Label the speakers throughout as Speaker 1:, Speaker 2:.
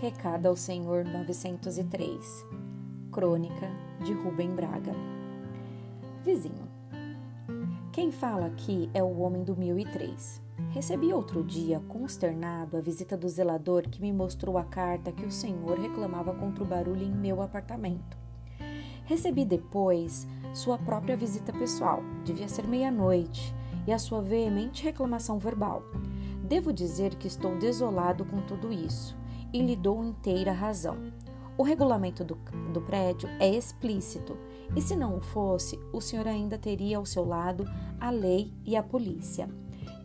Speaker 1: Recado ao Senhor 903 Crônica de Rubem Braga Vizinho Quem fala aqui é o homem do 1003. Recebi outro dia, consternado, a visita do zelador que me mostrou a carta que o senhor reclamava contra o barulho em meu apartamento. Recebi depois sua própria visita pessoal, devia ser meia-noite, e a sua veemente reclamação verbal. Devo dizer que estou desolado com tudo isso e lhe dou inteira razão. O regulamento do, do prédio é explícito, e se não o fosse, o senhor ainda teria ao seu lado a lei e a polícia.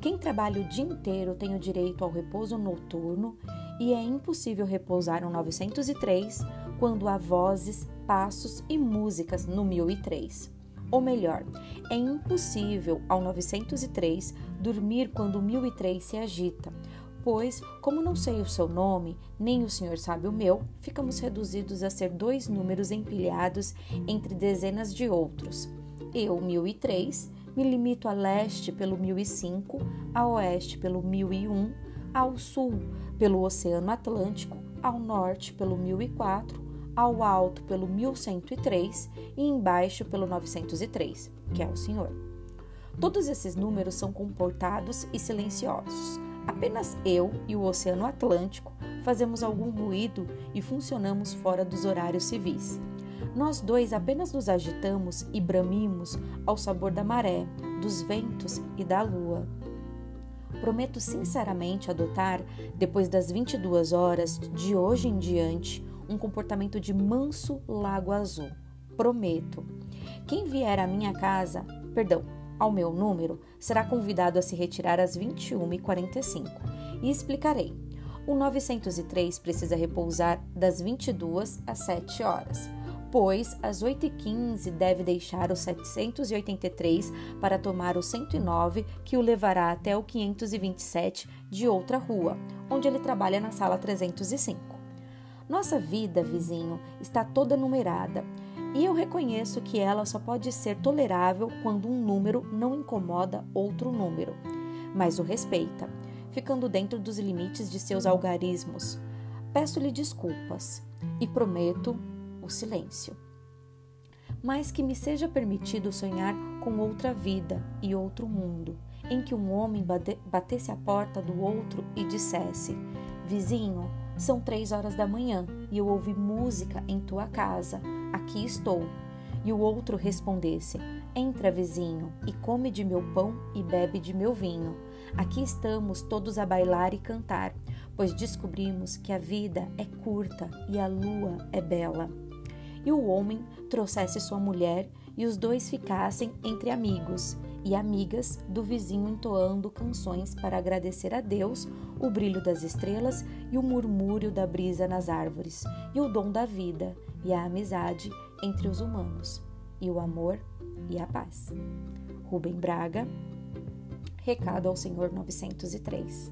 Speaker 1: Quem trabalha o dia inteiro tem o direito ao repouso noturno e é impossível repousar no 903 quando há vozes, passos e músicas no 1003. Ou melhor, é impossível ao 903 dormir quando o 1003 se agita, pois, como não sei o seu nome, nem o senhor sabe o meu, ficamos reduzidos a ser dois números empilhados entre dezenas de outros. Eu, 1003, me limito a leste pelo 1005, a oeste pelo 1001, ao sul pelo Oceano Atlântico, ao norte pelo 1004, ao alto pelo 1103 e embaixo pelo 903, que é o senhor. Todos esses números são comportados e silenciosos. Apenas eu e o Oceano Atlântico fazemos algum ruído e funcionamos fora dos horários civis. Nós dois apenas nos agitamos e bramimos ao sabor da maré, dos ventos e da lua. Prometo sinceramente adotar, depois das 22 horas de hoje em diante, um comportamento de manso lago azul. Prometo. Quem vier à minha casa, perdão, ao meu número, será convidado a se retirar às 21h45 e explicarei. O 903 precisa repousar das 22 às 7 horas, pois às 8h15 deve deixar o 783 para tomar o 109 que o levará até o 527 de outra rua, onde ele trabalha na sala 305. Nossa vida, vizinho, está toda numerada e eu reconheço que ela só pode ser tolerável quando um número não incomoda outro número, mas o respeita, ficando dentro dos limites de seus algarismos. Peço-lhe desculpas e prometo o silêncio. Mas que me seja permitido sonhar com outra vida e outro mundo, em que um homem batesse a porta do outro e dissesse: Vizinho, são três horas da manhã e eu ouvi música em tua casa. Aqui estou. E o outro respondesse: Entra, vizinho, e come de meu pão e bebe de meu vinho. Aqui estamos todos a bailar e cantar, pois descobrimos que a vida é curta e a lua é bela. E o homem trouxesse sua mulher e os dois ficassem entre amigos e amigas do vizinho entoando canções para agradecer a Deus o brilho das estrelas e o murmúrio da brisa nas árvores, e o dom da vida e a amizade entre os humanos, e o amor e a paz. Rubem Braga, Recado ao Senhor 903.